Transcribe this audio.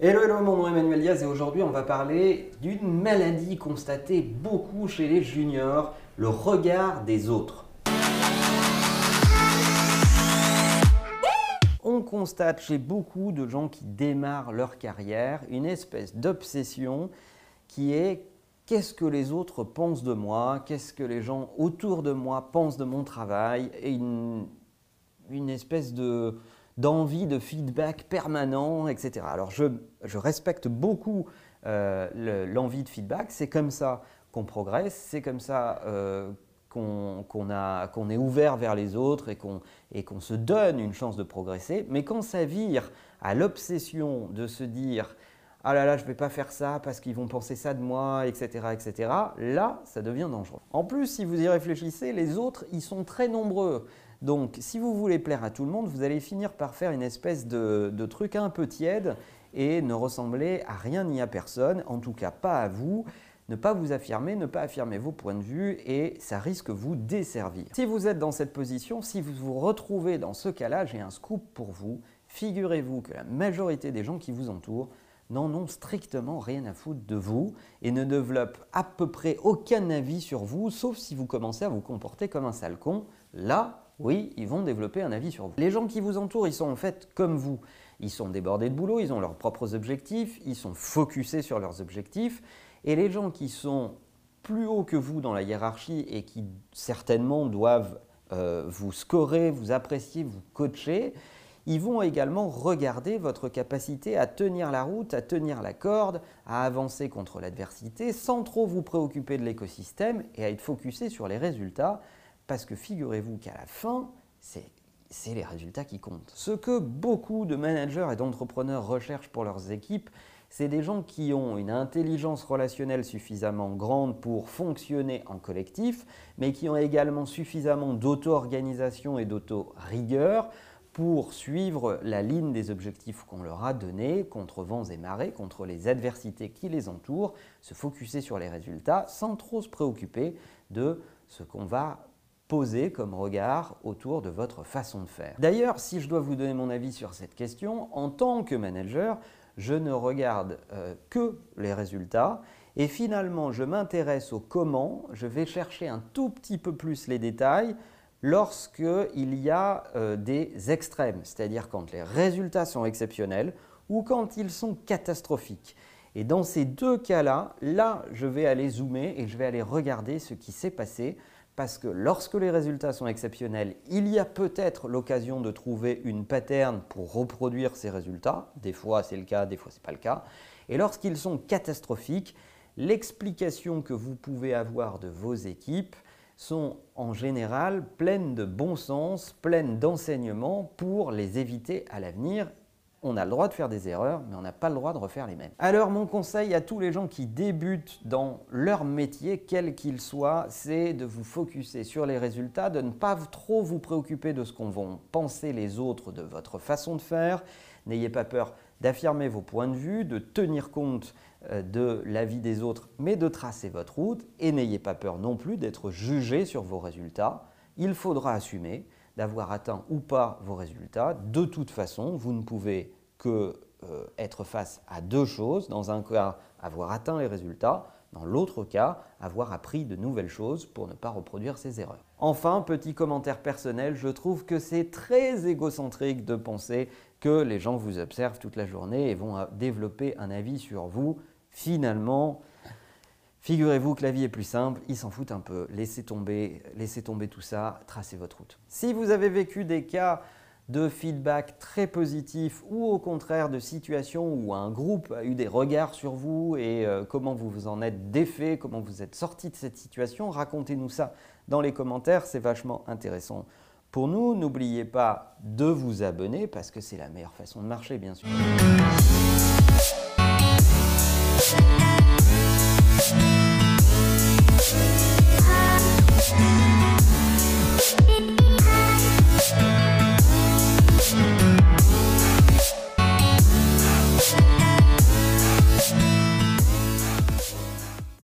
Hello, hello, mon nom est Emmanuel Diaz et aujourd'hui on va parler d'une maladie constatée beaucoup chez les juniors, le regard des autres. On constate chez beaucoup de gens qui démarrent leur carrière une espèce d'obsession qui est qu'est-ce que les autres pensent de moi, qu'est-ce que les gens autour de moi pensent de mon travail, et une, espèce de, d'envie de feedback permanent, etc. Alors je, respecte beaucoup euh, l'envie de feedback, c'est comme ça qu'on progresse, c'est comme ça euh, qu'on est ouvert vers les autres et qu'on se donne une chance de progresser, mais quand ça vire à l'obsession de se dire ah là là, je ne vais pas faire ça parce qu'ils vont penser ça de moi, etc., etc., là, ça devient dangereux. En plus, si vous y réfléchissez, les autres, ils sont très nombreux. Donc, si vous voulez plaire à tout le monde, vous allez finir par faire une espèce de, truc un peu tiède et ne ressembler à rien ni à personne, en tout cas pas à vous ne pas vous affirmer, ne pas affirmer vos points de vue et ça risque vous desservir. Si vous êtes dans cette position, si vous vous retrouvez dans ce cas-là, j'ai un scoop pour vous. Figurez-vous que la majorité des gens qui vous entourent n'en ont strictement rien à foutre de vous et ne développent à peu près aucun avis sur vous, sauf si vous commencez à vous comporter comme un sale con. Là, oui, ils vont développer un avis sur vous. Les gens qui vous entourent, ils sont en fait comme vous. Ils sont débordés de boulot, ils ont leurs propres objectifs, ils sont focusés sur leurs objectifs. Et les gens qui sont plus haut que vous dans la hiérarchie et qui certainement doivent euh, vous scorer, vous apprécier, vous coacher, ils vont également regarder votre capacité à tenir la route, à tenir la corde, à avancer contre l'adversité sans trop vous préoccuper de l'écosystème et à être focusé sur les résultats parce que figurez-vous qu'à la fin, c'est les résultats qui comptent. Ce que beaucoup de managers et d'entrepreneurs recherchent pour leurs équipes, c'est des gens qui ont une intelligence relationnelle suffisamment grande pour fonctionner en collectif, mais qui ont également suffisamment d'auto-organisation et d'auto-rigueur pour suivre la ligne des objectifs qu'on leur a donnés contre vents et marées, contre les adversités qui les entourent, se focuser sur les résultats sans trop se préoccuper de ce qu'on va poser comme regard autour de votre façon de faire. D'ailleurs, si je dois vous donner mon avis sur cette question, en tant que manager, je ne regarde euh, que les résultats et finalement je m'intéresse au comment, je vais chercher un tout petit peu plus les détails lorsqu'il y a euh, des extrêmes, c'est-à-dire quand les résultats sont exceptionnels ou quand ils sont catastrophiques. Et dans ces deux cas-là, là, je vais aller zoomer et je vais aller regarder ce qui s'est passé parce que lorsque les résultats sont exceptionnels, il y a peut-être l'occasion de trouver une pattern pour reproduire ces résultats. Des fois c'est le cas, des fois ce n'est pas le cas. Et lorsqu'ils sont catastrophiques, l'explication que vous pouvez avoir de vos équipes, sont en général pleines de bon sens, pleines d'enseignements pour les éviter à l'avenir. On a le droit de faire des erreurs, mais on n'a pas le droit de refaire les mêmes. Alors mon conseil à tous les gens qui débutent dans leur métier, quel qu'il soit, c'est de vous focuser sur les résultats, de ne pas trop vous préoccuper de ce qu'on vont penser les autres de votre façon de faire. N'ayez pas peur d'affirmer vos points de vue, de tenir compte euh, de l'avis des autres, mais de tracer votre route. Et n'ayez pas peur non plus d'être jugé sur vos résultats. Il faudra assumer d'avoir atteint ou pas vos résultats. De toute façon, vous ne pouvez que euh, être face à deux choses. Dans un cas, avoir atteint les résultats. Dans l'autre cas, avoir appris de nouvelles choses pour ne pas reproduire ces erreurs. Enfin, petit commentaire personnel, je trouve que c'est très égocentrique de penser que les gens vous observent toute la journée et vont développer un avis sur vous. Finalement, figurez-vous que la vie est plus simple, ils s'en foutent un peu. Laissez tomber, laissez tomber tout ça, tracez votre route. Si vous avez vécu des cas de feedback très positifs ou au contraire de situations où un groupe a eu des regards sur vous et euh, comment vous vous en êtes défait, comment vous êtes sorti de cette situation, racontez-nous ça dans les commentaires, c'est vachement intéressant pour nous, n'oubliez pas de vous abonner parce que c'est la meilleure façon de marcher, bien sûr.